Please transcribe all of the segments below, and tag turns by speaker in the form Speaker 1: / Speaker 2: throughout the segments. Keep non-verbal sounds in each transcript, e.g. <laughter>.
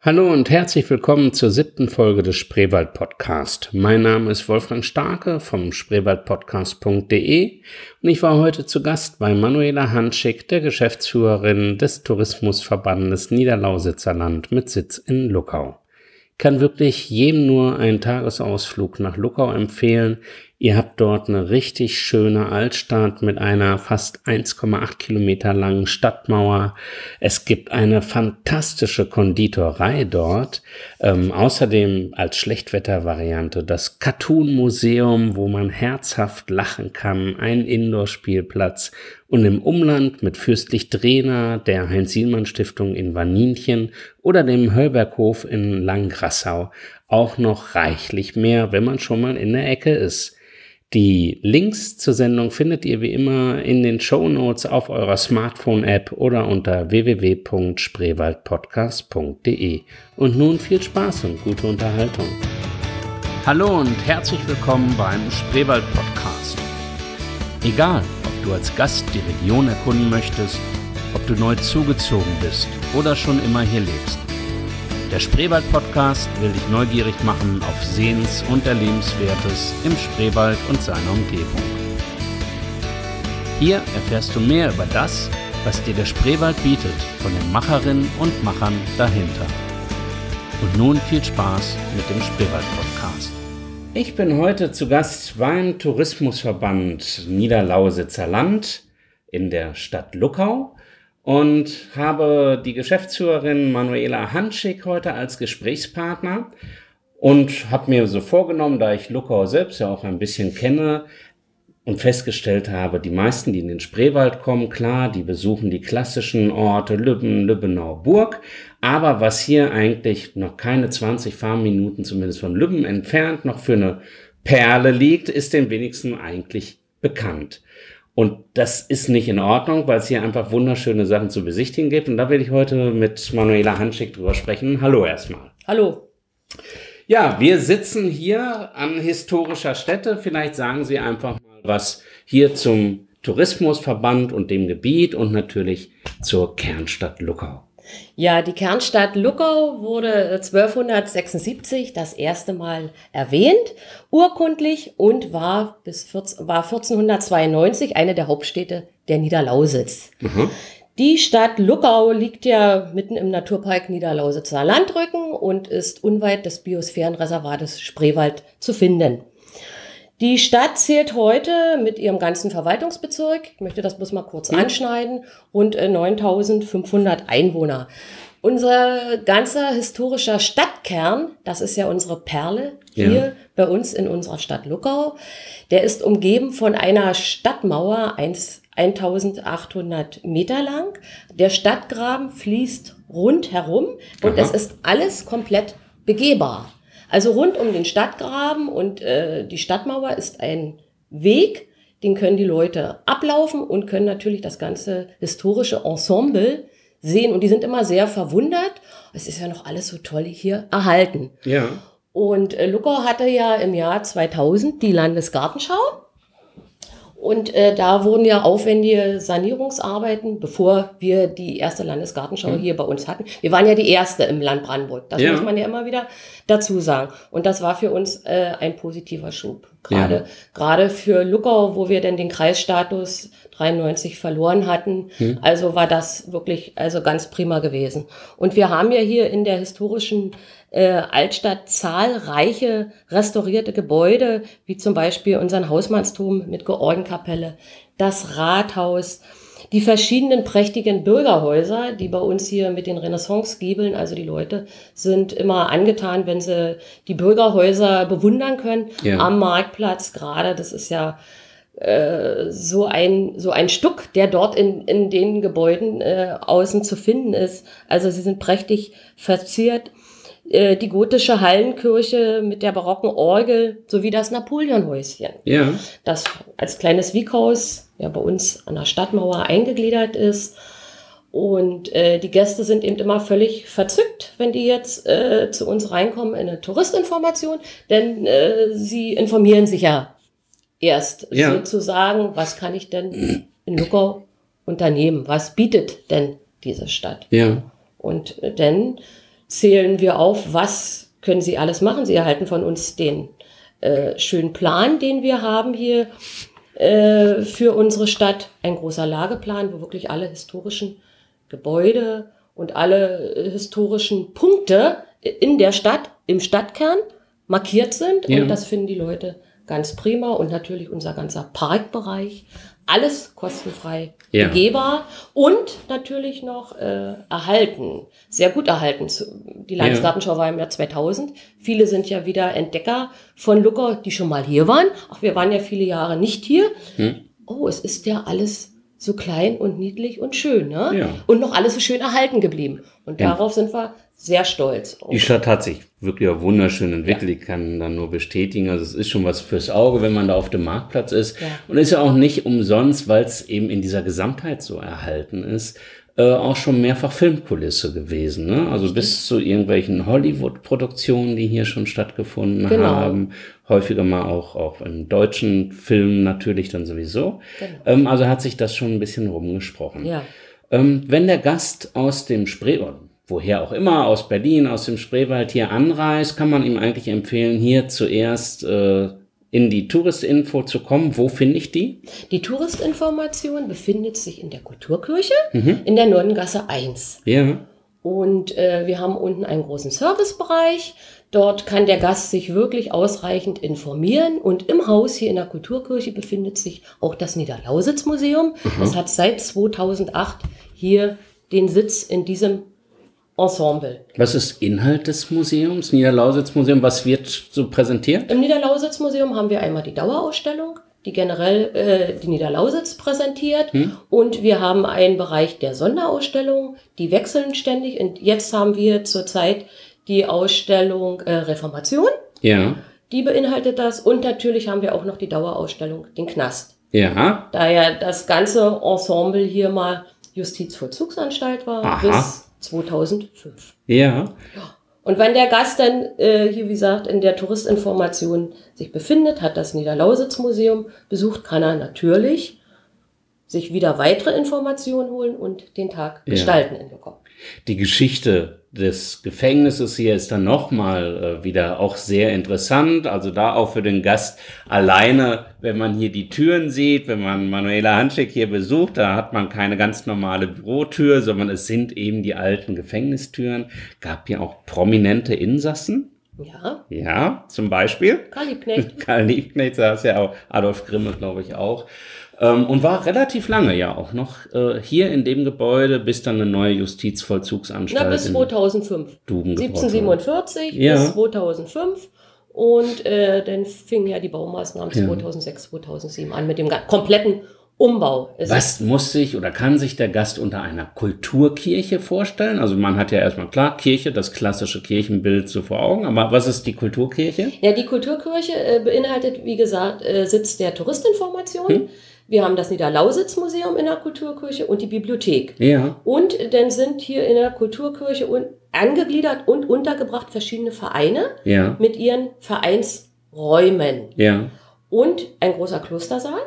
Speaker 1: Hallo und herzlich willkommen zur siebten Folge des Spreewald Podcast. Mein Name ist Wolfgang Starke vom spreewaldpodcast.de und ich war heute zu Gast bei Manuela Hanschig, der Geschäftsführerin des Tourismusverbandes Niederlausitzer Land mit Sitz in Luckau. Ich kann wirklich jedem nur einen Tagesausflug nach Luckau empfehlen. Ihr habt dort eine richtig schöne Altstadt mit einer fast 1,8 Kilometer langen Stadtmauer. Es gibt eine fantastische Konditorei dort. Ähm, außerdem als Schlechtwettervariante das Cartoon Museum, wo man herzhaft lachen kann, ein Indoor-Spielplatz und im Umland mit Fürstlich Drehner, der Heinz-Sielmann-Stiftung in Waninchen oder dem Höllberghof in Langgrassau auch noch reichlich mehr, wenn man schon mal in der Ecke ist. Die Links zur Sendung findet ihr wie immer in den Show Notes auf eurer Smartphone-App oder unter www.spreewaldpodcast.de. Und nun viel Spaß und gute Unterhaltung. Hallo und herzlich willkommen beim Spreewald Podcast. Egal, ob du als Gast die Region erkunden möchtest, ob du neu zugezogen bist oder schon immer hier lebst. Der Spreewald-Podcast will dich neugierig machen auf Sehens- und Erlebenswertes im Spreewald und seiner Umgebung. Hier erfährst du mehr über das, was dir der Spreewald bietet, von den Macherinnen und Machern dahinter. Und nun viel Spaß mit dem Spreewald-Podcast. Ich bin heute zu Gast beim Tourismusverband Niederlausitzer Land in der Stadt Luckau und habe die Geschäftsführerin Manuela Hanschig heute als Gesprächspartner und habe mir so vorgenommen, da ich Luckau selbst ja auch ein bisschen kenne und festgestellt habe, die meisten, die in den Spreewald kommen, klar, die besuchen die klassischen Orte Lübben, Lübbenau, Burg, aber was hier eigentlich noch keine 20 Fahrminuten zumindest von Lübben entfernt noch für eine Perle liegt, ist den wenigsten eigentlich bekannt. Und das ist nicht in Ordnung, weil es hier einfach wunderschöne Sachen zu besichtigen gibt. Und da will ich heute mit Manuela Hanschig drüber sprechen. Hallo erstmal.
Speaker 2: Hallo.
Speaker 1: Ja, wir sitzen hier an historischer Stätte. Vielleicht sagen Sie einfach mal was hier zum Tourismusverband und dem Gebiet und natürlich zur Kernstadt Luckau.
Speaker 2: Ja, die Kernstadt Luckau wurde 1276 das erste Mal erwähnt, urkundlich und war bis 14, war 1492 eine der Hauptstädte der Niederlausitz. Mhm. Die Stadt Luckau liegt ja mitten im Naturpark Niederlausitzer Landrücken und ist unweit des Biosphärenreservates Spreewald zu finden. Die Stadt zählt heute mit ihrem ganzen Verwaltungsbezirk, ich möchte das bloß mal kurz mhm. anschneiden, rund 9500 äh, Einwohner. Unser ganzer historischer Stadtkern, das ist ja unsere Perle hier ja. bei uns in unserer Stadt Luckau, der ist umgeben von einer Stadtmauer 1800 Meter lang. Der Stadtgraben fließt rundherum und Aha. es ist alles komplett begehbar. Also rund um den Stadtgraben und äh, die Stadtmauer ist ein Weg, den können die Leute ablaufen und können natürlich das ganze historische Ensemble sehen. Und die sind immer sehr verwundert. Es ist ja noch alles so toll hier erhalten.
Speaker 1: Ja.
Speaker 2: Und äh, Luckau hatte ja im Jahr 2000 die Landesgartenschau. Und äh, da wurden ja aufwendige Sanierungsarbeiten, bevor wir die erste Landesgartenschau mhm. hier bei uns hatten. Wir waren ja die erste im Land Brandenburg. Das ja. muss man ja immer wieder dazu sagen. Und das war für uns äh, ein positiver Schub. Gerade, ja. gerade für Luckau, wo wir denn den Kreisstatus 93 verloren hatten. Mhm. Also war das wirklich, also ganz prima gewesen. Und wir haben ja hier in der historischen äh, Altstadt zahlreiche restaurierte Gebäude, wie zum Beispiel unseren Hausmannsturm mit Georgenkapelle, das Rathaus, die verschiedenen prächtigen Bürgerhäuser, die bei uns hier mit den Renaissance-Giebeln, also die Leute sind immer angetan, wenn sie die Bürgerhäuser bewundern können. Ja. Am Marktplatz gerade, das ist ja äh, so ein so ein Stück, der dort in, in den Gebäuden äh, außen zu finden ist. Also sie sind prächtig verziert. Äh, die gotische Hallenkirche mit der barocken Orgel sowie das Napoleonhäuschen.
Speaker 1: Ja.
Speaker 2: Das als kleines Wieghaus ja bei uns an der Stadtmauer eingegliedert ist. Und äh, die Gäste sind eben immer völlig verzückt, wenn die jetzt äh, zu uns reinkommen in eine Touristinformation, denn äh, sie informieren sich ja erst ja. sozusagen, was kann ich denn in Luckau unternehmen? Was bietet denn diese Stadt?
Speaker 1: Ja.
Speaker 2: Und äh, denn zählen wir auf, was können Sie alles machen. Sie erhalten von uns den äh, schönen Plan, den wir haben hier äh, für unsere Stadt. Ein großer Lageplan, wo wirklich alle historischen Gebäude und alle äh, historischen Punkte in der Stadt, im Stadtkern markiert sind. Ja. Und das finden die Leute ganz prima. Und natürlich unser ganzer Parkbereich. Alles kostenfrei ja. begehbar und natürlich noch äh, erhalten, sehr gut erhalten. Die Landesgartenschau war im Jahr 2000. Viele sind ja wieder Entdecker von Lucker, die schon mal hier waren. Ach, wir waren ja viele Jahre nicht hier. Hm. Oh, es ist ja alles so klein und niedlich und schön, ne? Ja. Und noch alles so schön erhalten geblieben. Und ja. darauf sind wir sehr stolz.
Speaker 1: Die Stadt hat sich wirklich auch wunderschön entwickelt. Ja. Ich kann dann nur bestätigen. Also es ist schon was fürs Auge, wenn man da auf dem Marktplatz ist. Ja. Und ist ja auch nicht umsonst, weil es eben in dieser Gesamtheit so erhalten ist äh, auch schon mehrfach Filmkulisse gewesen. Ne? Also bis zu irgendwelchen Hollywood-Produktionen, die hier schon stattgefunden genau. haben. Häufiger mal auch, auch in deutschen Filmen natürlich dann sowieso. Genau. Ähm, also hat sich das schon ein bisschen rumgesprochen. Ja. Ähm, wenn der Gast aus dem Spree, woher auch immer, aus Berlin, aus dem Spreewald hier anreist, kann man ihm eigentlich empfehlen, hier zuerst äh, in die Touristinfo zu kommen. Wo finde ich die?
Speaker 2: Die Touristinformation befindet sich in der Kulturkirche mhm. in der Nonnengasse 1. Ja. Und äh, wir haben unten einen großen Servicebereich. Dort kann der Gast sich wirklich ausreichend informieren. Und im Haus hier in der Kulturkirche befindet sich auch das Niederlausitz-Museum. Mhm. Das hat seit 2008 hier den Sitz in diesem Ensemble.
Speaker 1: Was ist Inhalt des Museums, Niederlausitz-Museum? Was wird so präsentiert?
Speaker 2: Im Niederlausitz-Museum haben wir einmal die Dauerausstellung, die generell äh, die Niederlausitz präsentiert. Hm. Und wir haben einen Bereich der Sonderausstellung, die wechseln ständig. Und jetzt haben wir zurzeit die Ausstellung äh, Reformation. Ja. Die beinhaltet das. Und natürlich haben wir auch noch die Dauerausstellung, den Knast. Ja. Da ja das ganze Ensemble hier mal Justizvollzugsanstalt war Aha. bis 2005. Ja. ja. Und wenn der Gast dann äh, hier, wie gesagt, in der Touristinformation sich befindet, hat das Niederlausitz-Museum besucht, kann er natürlich sich wieder weitere Informationen holen und den Tag ja. gestalten in Lokon.
Speaker 1: Die Geschichte des Gefängnisses hier ist dann nochmal äh, wieder auch sehr interessant. Also da auch für den Gast alleine, wenn man hier die Türen sieht, wenn man Manuela Hanschek hier besucht, da hat man keine ganz normale Bürotür, sondern es sind eben die alten Gefängnistüren. Gab ja auch prominente Insassen. Ja. Ja, zum Beispiel. Karl Liebknecht. <laughs> Karl Liebknecht, saß ja auch Adolf Grimme, glaube ich, auch. Ähm, und war relativ lange ja auch noch äh, hier in dem Gebäude, bis dann eine neue Justizvollzugsanstalt. Na,
Speaker 2: bis 2005. Duben 1747 ja. bis 2005. Und äh, dann fingen ja die Baumaßnahmen ja. 2006, 2007 an mit dem kompletten Umbau.
Speaker 1: Es Was muss sich oder kann sich der Gast unter einer Kulturkirche vorstellen? Also man hat ja erstmal klar Kirche, das klassische Kirchenbild so vor Augen, aber was ist die Kulturkirche?
Speaker 2: Ja, die Kulturkirche äh, beinhaltet, wie gesagt, äh, Sitz der Touristinformation. Hm? Wir haben das Niederlausitz-Museum in der Kulturkirche und die Bibliothek. Ja. Und dann sind hier in der Kulturkirche angegliedert und untergebracht verschiedene Vereine ja. mit ihren Vereinsräumen. Ja. Und ein großer Klostersaal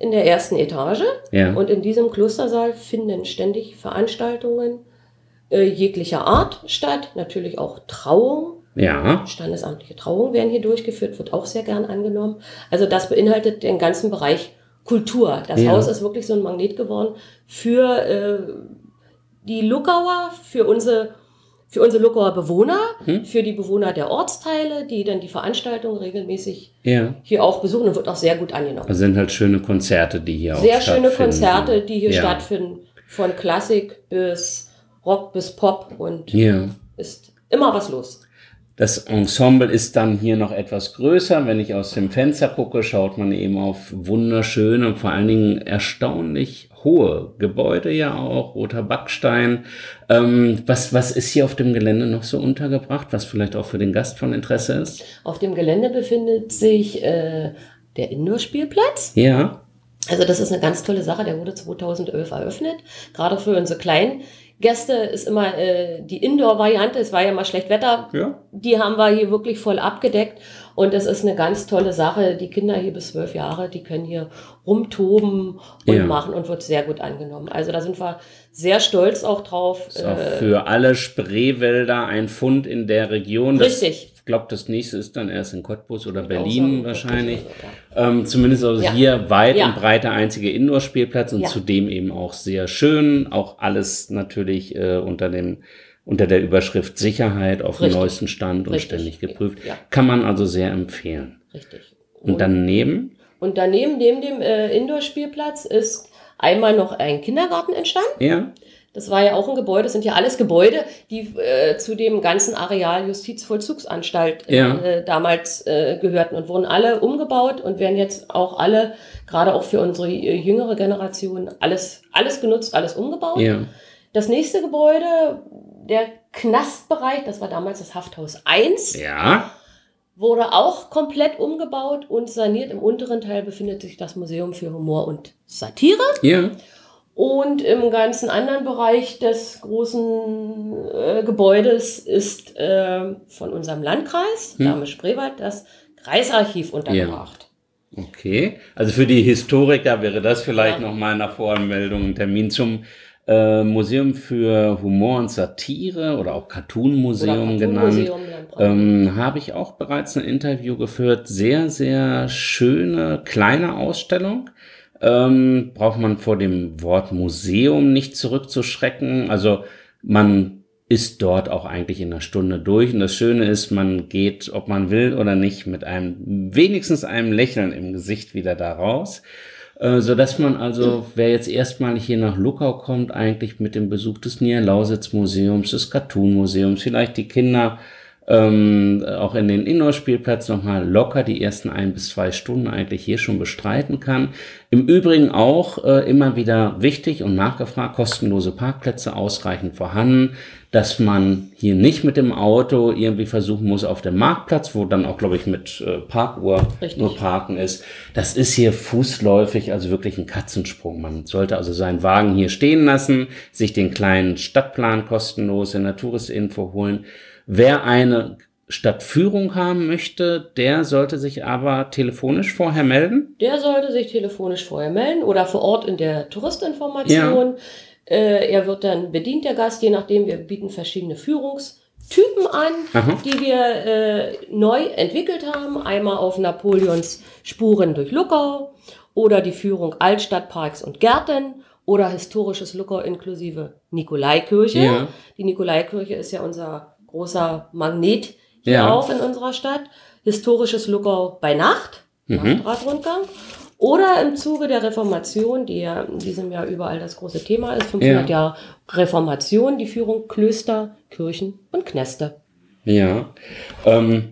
Speaker 2: in der ersten Etage. Ja. Und in diesem Klostersaal finden ständig Veranstaltungen äh, jeglicher Art statt. Natürlich auch Trauung. Ja. Standesamtliche Trauungen werden hier durchgeführt, wird auch sehr gern angenommen. Also das beinhaltet den ganzen Bereich Kultur. Das ja. Haus ist wirklich so ein Magnet geworden für äh, die Luckauer, für unsere für unsere Luckauer Bewohner, hm? für die Bewohner der Ortsteile, die dann die Veranstaltungen regelmäßig ja. hier auch besuchen und wird auch sehr gut angenommen.
Speaker 1: Das sind halt schöne Konzerte, die hier
Speaker 2: sehr auch stattfinden. Sehr schöne Konzerte, die hier ja. stattfinden, von Klassik bis Rock bis Pop und ja. ist immer was los.
Speaker 1: Das Ensemble ist dann hier noch etwas größer. Wenn ich aus dem Fenster gucke, schaut man eben auf wunderschöne und vor allen Dingen erstaunlich hohe Gebäude ja auch, roter Backstein. Ähm, was, was ist hier auf dem Gelände noch so untergebracht, was vielleicht auch für den Gast von Interesse ist?
Speaker 2: Auf dem Gelände befindet sich äh, der Indoor-Spielplatz. Ja. Also das ist eine ganz tolle Sache, der wurde 2011 eröffnet, gerade für unsere kleinen Gäste ist immer äh, die Indoor-Variante. Es war ja mal schlecht Wetter.
Speaker 1: Ja.
Speaker 2: Die haben wir hier wirklich voll abgedeckt. Und das ist eine ganz tolle Sache. Die Kinder hier bis zwölf Jahre, die können hier rumtoben und
Speaker 1: Ja.
Speaker 2: machen und wird sehr gut angenommen. Also da sind wir sehr stolz auch drauf.
Speaker 1: Auch
Speaker 2: Äh,
Speaker 1: für alle Spreewälder ein Fund in der Region.
Speaker 2: Richtig.
Speaker 1: Ich glaube, das nächste ist dann erst in Cottbus oder
Speaker 2: Außer-
Speaker 1: Berlin wahrscheinlich.
Speaker 2: Ja.
Speaker 1: Ähm, zumindest also
Speaker 2: Ja.
Speaker 1: hier weit
Speaker 2: Ja.
Speaker 1: und breit der einzige Indoor-Spielplatz und
Speaker 2: Ja.
Speaker 1: zudem eben auch sehr schön. Auch alles natürlich äh, unter dem unter der Überschrift Sicherheit auf dem neuesten Stand und
Speaker 2: Richtig.
Speaker 1: ständig geprüft.
Speaker 2: Ja.
Speaker 1: Kann man also sehr empfehlen.
Speaker 2: Richtig.
Speaker 1: Und daneben,
Speaker 2: Und daneben, neben dem äh, Indoor-Spielplatz, ist einmal noch ein Kindergarten entstanden.
Speaker 1: ja,
Speaker 2: Das war ja auch ein Gebäude, das sind ja alles Gebäude, die äh, zu dem ganzen Areal Justizvollzugsanstalt äh,
Speaker 1: Ja.
Speaker 2: damals äh, gehörten und wurden alle umgebaut und werden jetzt auch alle, gerade auch für unsere äh, jüngere Generation, alles, alles genutzt, alles umgebaut.
Speaker 1: ja,
Speaker 2: Das nächste Gebäude, der Knastbereich, das war damals das Hafthaus 1,
Speaker 1: ja,
Speaker 2: wurde auch komplett umgebaut und saniert. Im unteren Teil befindet sich das Museum für Humor und Satire.
Speaker 1: ja,
Speaker 2: Und im ganzen anderen Bereich des großen äh, Gebäudes ist äh, von unserem Landkreis,
Speaker 1: Hm.
Speaker 2: Dame Spreewald, das Kreisarchiv untergebracht.
Speaker 1: okay. Also für die Historiker wäre das vielleicht
Speaker 2: Ja.
Speaker 1: noch mal nach Voranmeldung ein Termin zum äh, Museum für Humor und Satire oder auch Cartoon-Museum genannt.
Speaker 2: Cartoon-Museum Landbrand.
Speaker 1: Ähm, habe ich auch bereits ein Interview geführt. Sehr, sehr schöne kleine Ausstellung. Ähm, braucht man vor dem Wort Museum nicht zurückzuschrecken. Also man ist dort auch eigentlich in einer Stunde durch. Und das Schöne ist, man geht, ob man will oder nicht, mit einem wenigstens einem Lächeln im Gesicht wieder da raus. Äh, so dass man also, wer jetzt erstmalig hier nach Luckau kommt, eigentlich mit dem Besuch des Nier-Lausitz-Museums, des Cartoon-Museums, vielleicht die Kinder ähm, auch in den Indoor-Spielplatz nochmal locker die ersten ein bis zwei Stunden eigentlich hier schon bestreiten kann. Im Übrigen auch äh, immer wieder wichtig und nachgefragt, kostenlose Parkplätze ausreichend vorhanden, dass man hier nicht mit dem Auto irgendwie versuchen muss auf dem Marktplatz, wo dann auch, glaube ich, mit äh, Parkuhr
Speaker 2: Richtig.
Speaker 1: nur parken ist. Das ist hier fußläufig, also wirklich ein Katzensprung. Man sollte also seinen Wagen hier stehen lassen, sich den kleinen Stadtplan kostenlos in der Touristinfo holen. Wer eine Stadtführung haben möchte, der sollte sich aber telefonisch vorher melden.
Speaker 2: Der sollte sich telefonisch vorher melden oder vor Ort in der Touristinformation. Äh, er wird dann bedient, der Gast, je nachdem. Wir bieten verschiedene Führungstypen an,
Speaker 1: Aha.
Speaker 2: die wir äh, neu entwickelt haben. Einmal auf Napoleons Spuren durch Luckau oder die Führung Altstadtparks und Gärten oder historisches Luckau inklusive Nikolaikirche.
Speaker 1: Ja.
Speaker 2: Die Nikolaikirche ist ja unser großer Magnet hier
Speaker 1: Ja.
Speaker 2: auch in unserer Stadt. Historisches Luckau bei Nacht,
Speaker 1: Mhm.
Speaker 2: Nachtradrundgang. Oder im Zuge der Reformation, die ja in diesem Jahr überall das große Thema ist, 500
Speaker 1: Ja.
Speaker 2: Jahre Reformation, die Führung Klöster, Kirchen und Knäste.
Speaker 1: Ja. Ähm,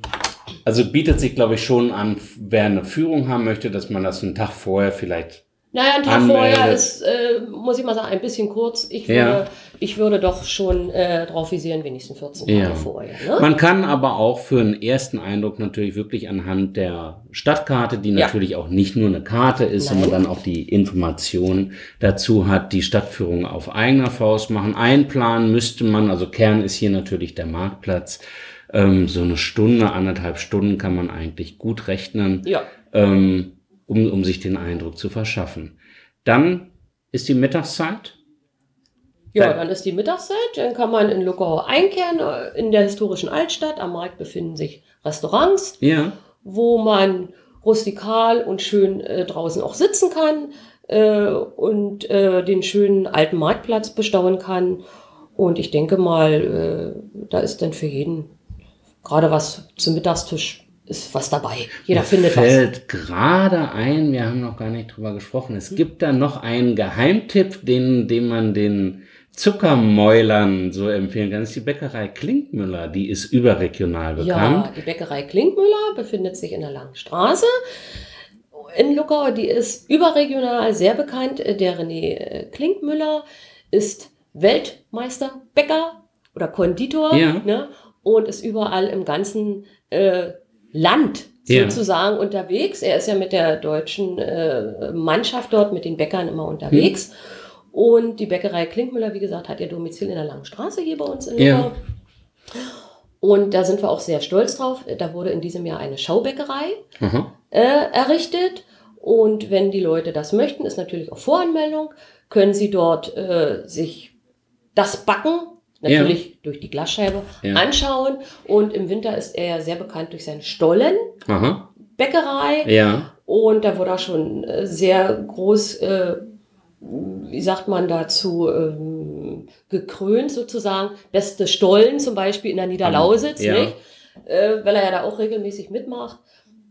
Speaker 1: also bietet sich, glaube ich, schon an, wer eine Führung haben möchte, dass man das einen Tag vorher vielleicht.
Speaker 2: Naja, ein Tag
Speaker 1: Anmeldet.
Speaker 2: vorher ist, äh, muss ich mal sagen, ein bisschen kurz. Ich würde,
Speaker 1: Ja.
Speaker 2: ich würde doch schon äh, drauf visieren, wenigstens 14 Tage
Speaker 1: Ja.
Speaker 2: vorher. Ne?
Speaker 1: Man kann aber auch für einen ersten Eindruck natürlich wirklich anhand der Stadtkarte, die
Speaker 2: Ja.
Speaker 1: natürlich auch nicht nur eine Karte ist,
Speaker 2: Nein.
Speaker 1: sondern dann auch die Information dazu hat, die Stadtführung auf eigener Faust machen. Einplanen müsste man, also Kern ist hier natürlich der Marktplatz. Ähm, so eine Stunde, anderthalb Stunden kann man eigentlich gut rechnen.
Speaker 2: Ja.
Speaker 1: ähm, um, um sich den Eindruck zu verschaffen. Dann ist die Mittagszeit.
Speaker 2: Ja,
Speaker 1: Dann-
Speaker 2: ist die Mittagszeit, dann kann man in Luckau einkehren. Äh, In der historischen Altstadt am Markt befinden sich Restaurants,
Speaker 1: Ja.
Speaker 2: wo man rustikal und schön äh, draußen auch sitzen kann äh, und äh, den schönen alten Marktplatz bestaunen kann. Und ich denke mal, äh, da ist dann für jeden gerade was zum Mittagstisch ist was dabei. Jeder
Speaker 1: Mir
Speaker 2: findet was.
Speaker 1: fällt gerade ein, wir haben noch gar nicht drüber gesprochen. Es gibt da noch einen Geheimtipp, den, den man den Zuckermäulern so empfehlen kann. Das ist die Bäckerei Klinkmüller. Die ist überregional bekannt.
Speaker 2: Ja, die Bäckerei Klinkmüller befindet sich in der Langen Straße. In Luckau, die ist überregional sehr bekannt. Der René äh, Klinkmüller ist Weltmeister Bäcker oder Konditor
Speaker 1: Ja.
Speaker 2: ne? und ist überall im ganzen äh, Land
Speaker 1: Ja.
Speaker 2: sozusagen unterwegs. Er ist ja mit der deutschen äh, Mannschaft dort, mit den Bäckern immer unterwegs. Und die Bäckerei Klinkmüller, wie gesagt, hat ihr Domizil in der Langen Straße hier bei uns in
Speaker 1: Ja.
Speaker 2: Luckau. Und da sind wir auch sehr stolz drauf. Da wurde in diesem Jahr eine Schaubäckerei äh, errichtet. Und wenn die Leute das möchten, ist natürlich auch Voranmeldung, können sie dort äh, sich das Backen, natürlich durch die Glasscheibe,
Speaker 1: Ja.
Speaker 2: anschauen. Und im Winter ist er ja sehr bekannt durch seine Stollenbäckerei.
Speaker 1: Aha. Ja.
Speaker 2: Und da wurde er schon äh, sehr groß, äh, wie sagt man dazu, ähm, gekrönt sozusagen. Beste Stollen zum Beispiel in der Niederlausitz,
Speaker 1: Ja.
Speaker 2: nicht? Äh, weil er ja da auch regelmäßig mitmacht.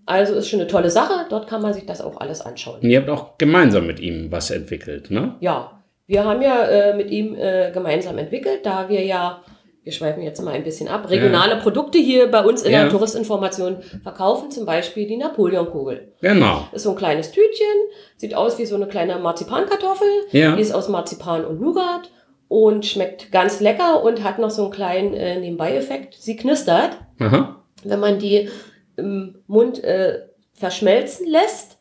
Speaker 2: Also ist schon eine tolle Sache. Dort kann man sich das auch alles anschauen.
Speaker 1: Und ihr habt auch gemeinsam mit ihm was entwickelt, ne?
Speaker 2: Ja, wir haben ja äh, mit ihm äh, gemeinsam entwickelt, da wir ja, wir schweifen jetzt mal ein bisschen ab, regionale Produkte hier bei uns in
Speaker 1: Ja.
Speaker 2: der Touristinformation verkaufen, zum Beispiel die Napoleonkugel.
Speaker 1: Genau.
Speaker 2: Ist so ein kleines Tütchen, sieht aus wie so eine kleine Marzipankartoffel.
Speaker 1: Ja.
Speaker 2: Die ist aus Marzipan und Nougat und schmeckt ganz lecker und hat noch so einen kleinen äh, Nebenbei-Effekt. Sie knistert,
Speaker 1: Aha.
Speaker 2: wenn man die im Mund äh, verschmelzen lässt.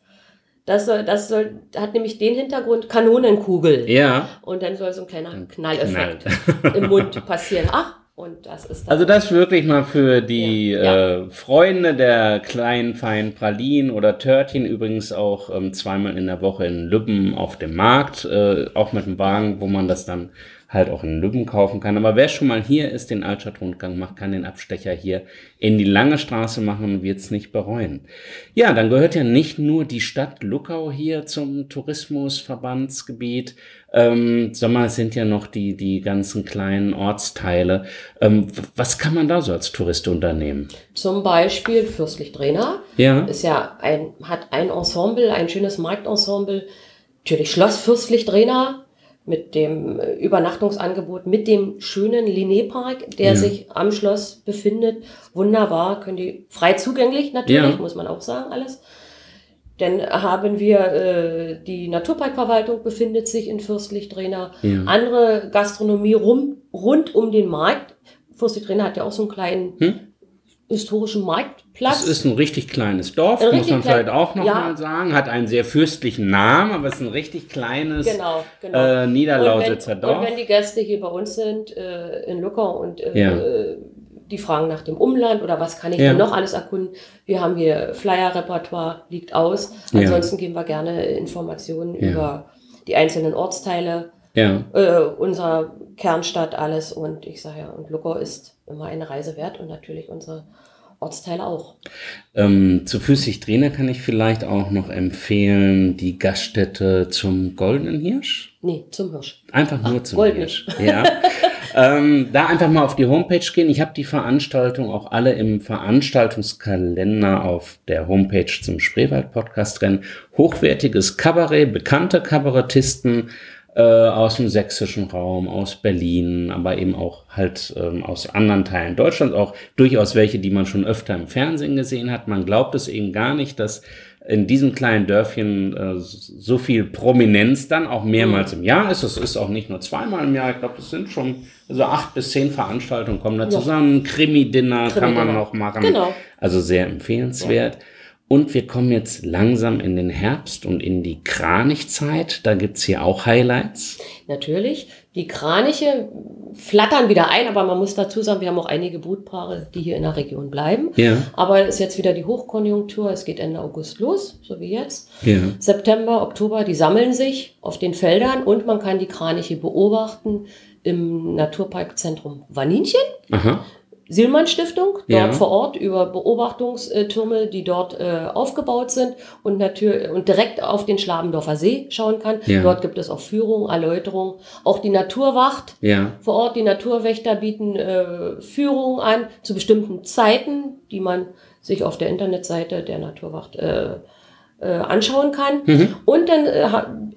Speaker 2: Das, soll, das soll, hat nämlich den Hintergrund Kanonenkugel.
Speaker 1: Ja.
Speaker 2: Und dann soll so ein kleiner Knalleffekt
Speaker 1: Knallt.
Speaker 2: im Mund passieren. Ach, und das ist dann.
Speaker 1: Also das wirklich mal für die
Speaker 2: Ja.
Speaker 1: Äh, Freunde der kleinen, feinen Pralinen oder Törtchen, übrigens auch ähm, zweimal in der Woche in Lübben auf dem Markt, äh, auch mit dem Wagen, wo man das dann halt auch in Lübben kaufen kann. Aber wer schon mal hier ist, den Altstadtrundgang macht, kann den Abstecher hier in die lange Straße machen und wird es nicht bereuen. Ja, dann gehört ja nicht nur die Stadt Luckau hier zum Tourismusverbandsgebiet, ähm, sondern es sind ja noch die, die ganzen kleinen Ortsteile. Ähm, was kann man da so als Tourist unternehmen?
Speaker 2: Zum Beispiel Fürstlich Drehner
Speaker 1: Ja,
Speaker 2: ist ja ein, hat ein Ensemble, ein schönes Marktensemble. Natürlich Schloss Fürstlich Drehner mit dem äh, Übernachtungsangebot, mit dem schönen Linné-Park, der
Speaker 1: Ja.
Speaker 2: sich am Schloss befindet. Wunderbar, können die frei zugänglich natürlich,
Speaker 1: Ja.
Speaker 2: muss man auch sagen, alles. Dann haben wir äh, die Naturparkverwaltung befindet sich in Fürstlich Drehner.
Speaker 1: Ja.
Speaker 2: Andere Gastronomie rum, rund um den Markt. Fürstlich Drehner hat ja auch so einen kleinen
Speaker 1: Hm?
Speaker 2: historischen Marktplatz.
Speaker 1: es ist ein richtig kleines Dorf,
Speaker 2: Ein
Speaker 1: muss
Speaker 2: richtig
Speaker 1: man vielleicht
Speaker 2: klein-
Speaker 1: auch noch
Speaker 2: ja.
Speaker 1: mal sagen. Hat einen sehr fürstlichen Namen, aber es ist ein richtig kleines
Speaker 2: Genau, genau.
Speaker 1: äh, Niederlausitzer
Speaker 2: und wenn,
Speaker 1: Dorf.
Speaker 2: Und wenn die Gäste hier bei uns sind, äh, in Luckau und äh,
Speaker 1: Ja.
Speaker 2: die fragen nach dem Umland oder was kann ich
Speaker 1: Ja.
Speaker 2: denn noch alles erkunden, wir haben hier Flyer-Repertoire, liegt aus. Ansonsten geben wir gerne Informationen über die einzelnen Ortsteile,
Speaker 1: ja.
Speaker 2: äh, unserer Kernstadt, alles. Und ich sage ja, und Luckau ist immer eine Reise wert und natürlich unsere Ortsteile auch.
Speaker 1: Ähm, zu Füßig Trainer kann ich vielleicht auch noch empfehlen die Gaststätte zum Goldenen Hirsch.
Speaker 2: Nee, zum Hirsch.
Speaker 1: Einfach nur zum
Speaker 2: Gold
Speaker 1: Hirsch. Ja. <laughs> ähm, da einfach mal auf die Homepage gehen. Ich habe die Veranstaltung auch alle im Veranstaltungskalender auf der Homepage zum Spreewald-Podcast drin. Hochwertiges Kabarett, bekannte Kabarettisten äh, aus dem sächsischen Raum, aus Berlin, aber eben auch halt ähm, aus anderen Teilen Deutschlands, auch durchaus welche, die man schon öfter im Fernsehen gesehen hat. Man glaubt es eben gar nicht, dass in diesem kleinen Dörfchen äh, so viel Prominenz dann auch mehrmals im Jahr ist. Es ist auch nicht nur zweimal im Jahr. Ich glaube, es sind schon so acht bis zehn Veranstaltungen kommen da
Speaker 2: Ja.
Speaker 1: zusammen. Krimi-Dinner kann man noch machen.
Speaker 2: Genau.
Speaker 1: Also sehr empfehlenswert. Und wir kommen jetzt langsam in den Herbst und in die Kranichzeit. Da gibt's hier auch Highlights.
Speaker 2: Natürlich. Die Kraniche flattern wieder ein, aber man muss dazu sagen, wir haben auch einige Brutpaare, die hier in der Region bleiben.
Speaker 1: Ja,
Speaker 2: Aber es ist jetzt wieder die Hochkonjunktur. Es geht Ende August los, so wie jetzt.
Speaker 1: ja.
Speaker 2: September, Oktober, die sammeln sich auf den Feldern und man kann die Kraniche beobachten im Naturparkzentrum Waninchen.
Speaker 1: Aha.
Speaker 2: Silmann Stiftung, dort
Speaker 1: Ja.
Speaker 2: vor Ort über Beobachtungstürme, die dort äh, aufgebaut sind und natürlich und direkt auf den Schlabendorfer See schauen kann.
Speaker 1: Ja.
Speaker 2: Dort gibt es auch Führungen, Erläuterungen. Auch die Naturwacht
Speaker 1: Ja,
Speaker 2: vor Ort, die Naturwächter bieten äh, Führungen an zu bestimmten Zeiten, die man sich auf der Internetseite der Naturwacht äh, äh, anschauen kann.
Speaker 1: Mhm.
Speaker 2: Und dann äh,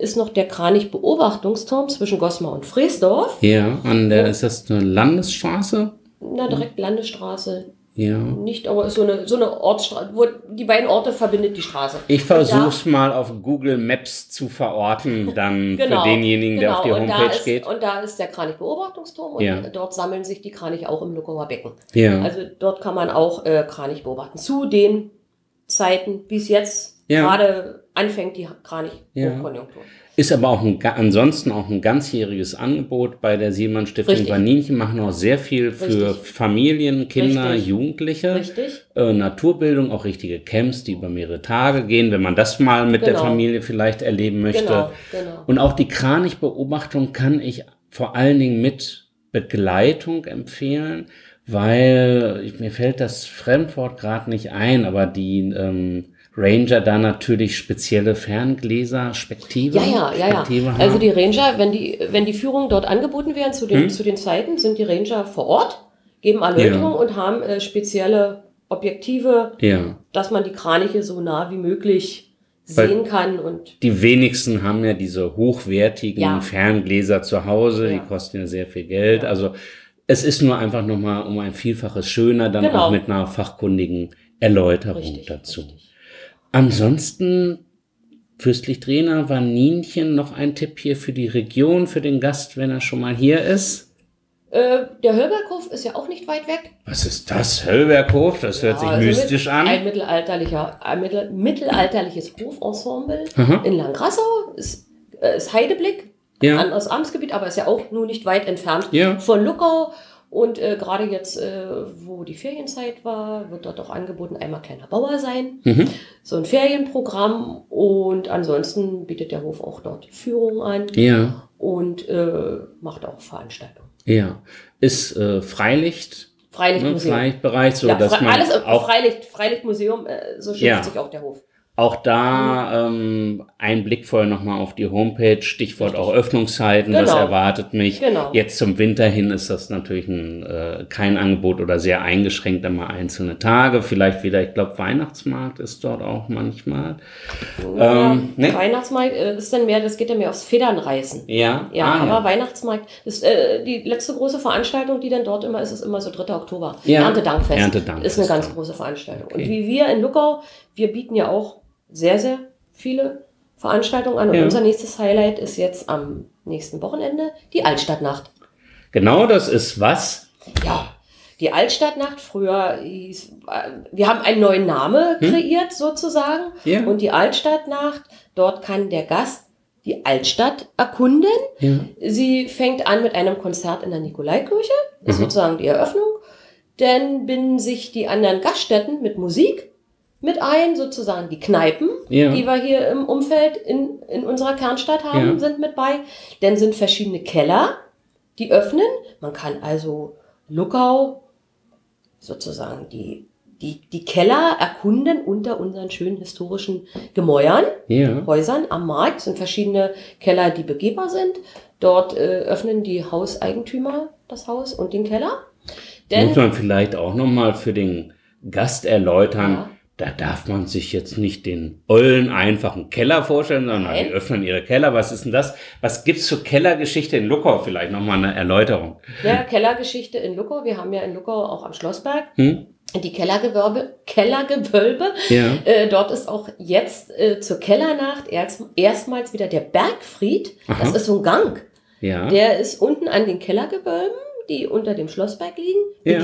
Speaker 2: ist noch der Kranich-Beobachtungsturm zwischen Gosmar und Friesdorf.
Speaker 1: ja. An der, ist das eine Landesstraße?
Speaker 2: Na, direkt Landesstraße,
Speaker 1: Ja.
Speaker 2: Nicht, aber so eine, so eine Ortsstraße, wo die beiden Orte verbindet die Straße.
Speaker 1: Ich
Speaker 2: da-
Speaker 1: versuch's mal auf Google Maps zu verorten, dann
Speaker 2: Genau,
Speaker 1: für denjenigen, der auf die
Speaker 2: genau.
Speaker 1: Homepage
Speaker 2: ist,
Speaker 1: geht.
Speaker 2: Und da ist der Kranich-Beobachtungsturm und
Speaker 1: Ja.
Speaker 2: dort sammeln sich die Kraniche auch im Luckauer Becken.
Speaker 1: Ja.
Speaker 2: Also dort kann man auch äh, Kranich beobachten. Zu den Zeiten, wie es jetzt
Speaker 1: Ja.
Speaker 2: gerade anfängt, die
Speaker 1: Ja. Ist aber auch ein, ansonsten auch ein ganzjähriges Angebot bei der Sielmann Stiftung
Speaker 2: Richtig.
Speaker 1: Vaninchen, machen auch sehr viel für
Speaker 2: Richtig.
Speaker 1: Familien, Kinder,
Speaker 2: Richtig.
Speaker 1: Jugendliche.
Speaker 2: Richtig.
Speaker 1: Äh, Naturbildung, auch richtige Camps, die über mehrere Tage gehen, wenn man das mal mit der
Speaker 2: Genau.
Speaker 1: Familie vielleicht erleben möchte.
Speaker 2: Genau, genau.
Speaker 1: Und auch die Kranichbeobachtung kann ich vor allen Dingen mit Begleitung empfehlen, weil ich, mir fällt das Fremdwort gerade nicht ein, aber die ähm, Ranger da natürlich spezielle Ferngläser, Spektive,
Speaker 2: Ja, ja, ja, ja.
Speaker 1: Spektive haben.
Speaker 2: Also die Ranger, wenn die, wenn die Führungen dort angeboten werden zu den,
Speaker 1: Hm?
Speaker 2: zu den Zeiten, sind die Ranger vor Ort, geben Erläuterung und haben äh, spezielle Objektive,
Speaker 1: ja.
Speaker 2: dass man die Kraniche so nah wie möglich
Speaker 1: Weil-
Speaker 2: sehen kann und
Speaker 1: Die wenigsten haben ja diese hochwertigen
Speaker 2: Ja.
Speaker 1: Ferngläser zu Hause,
Speaker 2: Ja.
Speaker 1: die kosten ja sehr viel Geld. Also es ist nur einfach nochmal um ein Vielfaches schöner, dann
Speaker 2: Genau.
Speaker 1: auch mit einer fachkundigen Erläuterung
Speaker 2: richtig.
Speaker 1: dazu.
Speaker 2: richtig.
Speaker 1: Ansonsten fürstlich Trainer war Nienchen noch ein Tipp hier für die Region, für den Gast, wenn er schon mal hier ist.
Speaker 2: Äh, der Höllberghof ist ja auch nicht weit weg.
Speaker 1: Was ist das? Höllberghof? Das hört
Speaker 2: Ja,
Speaker 1: sich
Speaker 2: also
Speaker 1: mystisch an.
Speaker 2: Ein mittelalterlicher, ein mittel, mittelalterliches Hofensemble
Speaker 1: Aha.
Speaker 2: in Langrassau ist, äh, ist Heideblick,
Speaker 1: Ja.
Speaker 2: anderes Amtsgebiet, aber ist ja auch nur nicht weit entfernt
Speaker 1: Ja.
Speaker 2: von Luckau. Und äh, gerade jetzt, äh, wo die Ferienzeit war, wird dort auch angeboten, einmal kleiner Bauer sein.
Speaker 1: Mhm.
Speaker 2: So ein Ferienprogramm. Und ansonsten bietet der Hof auch dort Führungen an
Speaker 1: Ja,
Speaker 2: und äh, macht auch Veranstaltungen.
Speaker 1: ja. Ist äh, Freilicht, ne,
Speaker 2: Freilichtmuseum.
Speaker 1: Freilichtbereich, so
Speaker 2: ja,
Speaker 1: dass man
Speaker 2: alles
Speaker 1: auch
Speaker 2: Freilicht, Freilichtmuseum, äh, so schimpft
Speaker 1: Ja.
Speaker 2: sich auch der Hof.
Speaker 1: Auch da ähm, ein Blick vorher nochmal auf die Homepage, Stichwort
Speaker 2: Richtig.
Speaker 1: auch Öffnungszeiten, was
Speaker 2: Genau.
Speaker 1: erwartet mich.
Speaker 2: Genau.
Speaker 1: Jetzt zum Winter hin ist das natürlich ein, äh, kein Angebot oder sehr eingeschränkt, immer einzelne Tage. Vielleicht wieder, ich glaube, Weihnachtsmarkt ist dort auch manchmal. Ähm,
Speaker 2: ja,
Speaker 1: ne?
Speaker 2: Weihnachtsmarkt äh, ist dann mehr, das geht dann mehr aufs Federnreißen.
Speaker 1: Ja,
Speaker 2: Ja,
Speaker 1: ah,
Speaker 2: aber Weihnachtsmarkt, das, äh, die letzte große Veranstaltung, die dann dort immer ist, ist immer so 3. Oktober.
Speaker 1: Ja.
Speaker 2: Erntedankfest.
Speaker 1: Erntedankfest,
Speaker 2: Ist eine ganz
Speaker 1: ja.
Speaker 2: große Veranstaltung.
Speaker 1: Okay.
Speaker 2: Und wie wir in Luckau, wir bieten ja auch sehr, sehr viele Veranstaltungen an. Und
Speaker 1: Ja.
Speaker 2: unser nächstes Highlight ist jetzt am nächsten Wochenende die Altstadtnacht.
Speaker 1: Genau das ist was.
Speaker 2: Ja, die Altstadtnacht, früher hieß, äh, wir haben einen neuen Namen kreiert sozusagen.
Speaker 1: Hm? Ja.
Speaker 2: Und die Altstadtnacht, dort kann der Gast die Altstadt erkunden.
Speaker 1: Ja.
Speaker 2: Sie fängt an mit einem Konzert in der Nikolaikirche, ist
Speaker 1: Mhm.
Speaker 2: sozusagen die Eröffnung. Dann binden sich die anderen Gaststätten mit Musik mit ein, sozusagen die Kneipen,
Speaker 1: Ja.
Speaker 2: die wir hier im Umfeld in, in unserer Kernstadt haben,
Speaker 1: Ja.
Speaker 2: sind mit bei. Dann sind verschiedene Keller, die öffnen. Man kann also Luckau sozusagen die, die, die Keller erkunden unter unseren schönen historischen Gemäuern.
Speaker 1: Ja.
Speaker 2: Häusern am Markt sind verschiedene Keller, die begehbar sind. Dort äh, öffnen die Hauseigentümer das Haus und den Keller. Denn
Speaker 1: Muss man vielleicht auch nochmal für den Gast erläutern. Da darf man sich jetzt nicht den ollen, einfachen Keller vorstellen, sondern
Speaker 2: Nein.
Speaker 1: die öffnen ihre Keller. Was ist denn das? Was gibt's zur Kellergeschichte in Luckau? Vielleicht nochmal eine Erläuterung.
Speaker 2: ja, Kellergeschichte in Luckau, wir haben ja in Luckau auch am Schlossberg
Speaker 1: Hm?
Speaker 2: die Kellergewölbe, Kellergewölbe.
Speaker 1: Ja.
Speaker 2: Äh, dort ist auch jetzt äh, zur Kellernacht erst, erstmals wieder der Bergfried.
Speaker 1: Aha.
Speaker 2: Das ist so ein Gang.
Speaker 1: Ja.
Speaker 2: Der ist unten an den Kellergewölben, die unter dem Schlossberg liegen,
Speaker 1: Ja.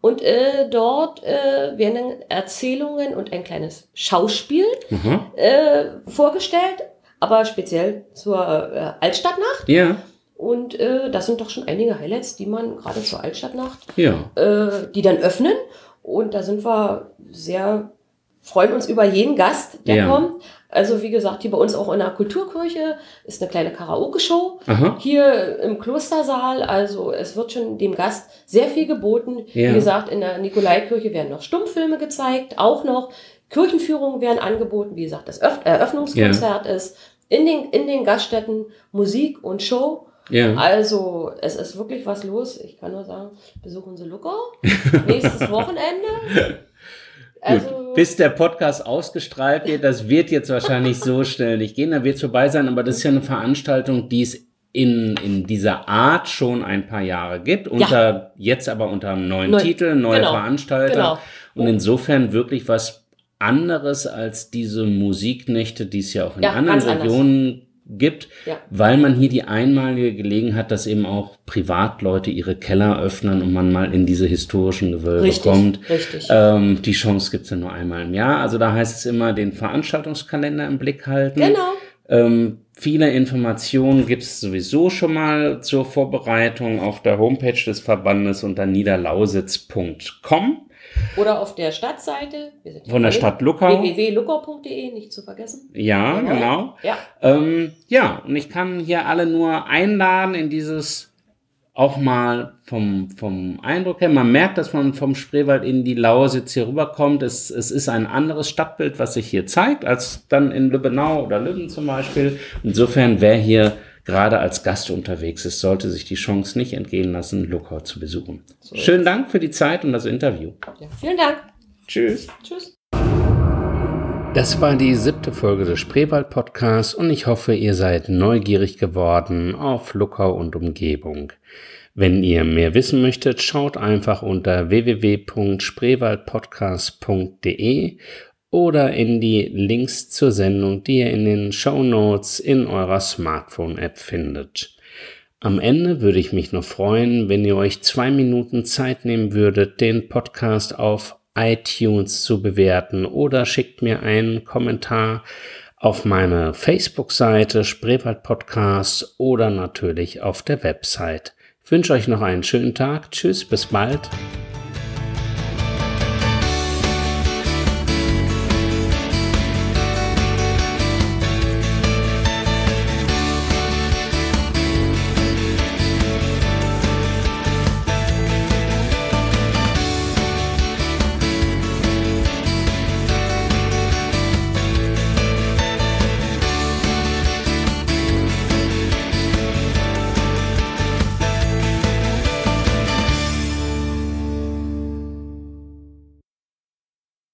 Speaker 2: Und äh, dort äh, werden Erzählungen und ein kleines Schauspiel
Speaker 1: Aha.
Speaker 2: äh, vorgestellt, aber speziell zur äh, Altstadtnacht.
Speaker 1: Ja.
Speaker 2: Und äh, das sind doch schon einige Highlights, die man gerade zur Altstadtnacht,
Speaker 1: Ja.
Speaker 2: äh, die dann öffnen. Und da sind wir sehr, freuen uns über jeden Gast, der
Speaker 1: Ja.
Speaker 2: kommt. Also wie gesagt, hier bei uns auch in der Kulturkirche ist eine kleine Karaoke-Show. Hier im Klostersaal, also es wird schon dem Gast sehr viel geboten.
Speaker 1: Ja.
Speaker 2: Wie gesagt, in der Nikolaikirche werden noch Stummfilme gezeigt, auch noch Kirchenführungen werden angeboten. Wie gesagt, das Öff Eröffnungskonzert ist in den, in den Gaststätten Musik und Show.
Speaker 1: Ja.
Speaker 2: Also es ist wirklich was los. Ich kann nur sagen, besuchen Sie Luckau. <laughs> Nächstes Wochenende. Also,
Speaker 1: Gut. Bis der Podcast ausgestrahlt wird, das wird jetzt wahrscheinlich so schnell nicht gehen, da wird es vorbei sein, aber das ist ja eine Veranstaltung, die es in, in dieser Art schon ein paar Jahre gibt, unter, jetzt aber unter einem neuen
Speaker 2: Neu-
Speaker 1: Titel, neue
Speaker 2: genau,
Speaker 1: Veranstalter
Speaker 2: genau.
Speaker 1: und insofern wirklich was anderes als diese Musiknächte, die es ja auch in
Speaker 2: Ja,
Speaker 1: anderen
Speaker 2: ganz anders.
Speaker 1: Gibt,
Speaker 2: Ja.
Speaker 1: weil man hier die einmalige Gelegenheit hat, dass eben auch Privatleute ihre Keller öffnen und man mal in diese historischen Gewölbe
Speaker 2: richtig,
Speaker 1: kommt.
Speaker 2: richtig.
Speaker 1: Ähm, die Chance gibt's ja nur einmal im Jahr. Also da heißt es immer, den Veranstaltungskalender im Blick halten.
Speaker 2: genau.
Speaker 1: Ähm, Viele Informationen gibt es sowieso schon mal zur Vorbereitung auf der Homepage des Verbandes unter niederlausitz.com.
Speaker 2: Oder auf der Stadtseite.
Speaker 1: Von der Stadt Luckau.
Speaker 2: www.luckau.de, nicht zu vergessen.
Speaker 1: Ja, ja. genau.
Speaker 2: Ja.
Speaker 1: Ähm, ja, und ich kann hier alle nur einladen in dieses auch mal vom, vom Eindruck her, man merkt, dass man vom Spreewald in die Lausitz hier rüberkommt. Es, es ist ein anderes Stadtbild, was sich hier zeigt, als dann in Lübbenau oder Lübben zum Beispiel. Insofern, wer hier gerade als Gast unterwegs ist, sollte sich die Chance nicht entgehen lassen, Luckau zu besuchen. So Schönen Dank für die Zeit und das Interview.
Speaker 2: Ja, vielen Dank.
Speaker 1: Tschüss.
Speaker 2: Tschüss.
Speaker 1: Das war die siebte Folge des Spreewald Podcasts und ich hoffe, ihr seid neugierig geworden auf Luckau und Umgebung. Wenn ihr mehr wissen möchtet, schaut einfach unter www.spreewaldpodcast.de oder in die Links zur Sendung, die ihr in den Show Notes in eurer Smartphone-App findet. Am Ende würde ich mich noch freuen, wenn ihr euch zwei Minuten Zeit nehmen würdet, den Podcast auf iTunes zu bewerten oder schickt mir einen Kommentar auf meine Facebook-Seite Spreewald Podcast oder natürlich auf der Website. Ich wünsche euch noch einen schönen Tag. Tschüss, bis bald.